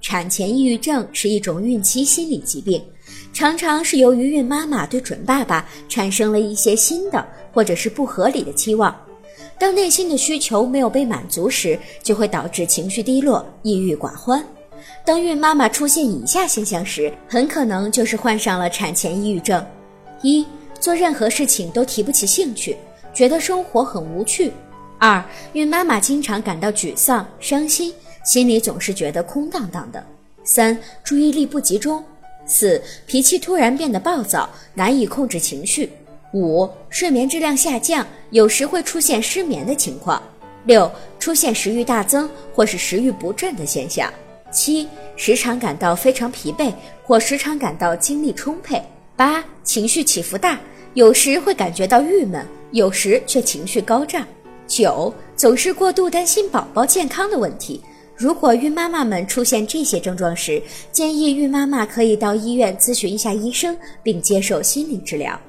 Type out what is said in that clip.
产前抑郁症是一种孕期心理疾病，常常是由于孕妈妈对准爸爸产生了一些新的或者是不合理的期望，当内心的需求没有被满足时，就会导致情绪低落、抑郁寡欢。当孕妈妈出现以下现象时，很可能就是患上了产前抑郁症：一、做任何事情都提不起兴趣，觉得生活很无趣；二、孕妈妈经常感到沮丧、伤心，心里总是觉得空荡荡的；三、注意力不集中；四、脾气突然变得暴躁，难以控制情绪；五、睡眠质量下降，有时会出现失眠的情况；六、出现食欲大增或是食欲不振的现象。七，时常感到非常疲惫，或时常感到精力充沛。八，情绪起伏大，有时会感觉到郁闷，有时却情绪高涨。九，总是过度担心宝宝健康的问题。如果孕妈妈们出现这些症状时，建议孕妈妈可以到医院咨询一下医生，并接受心理治疗。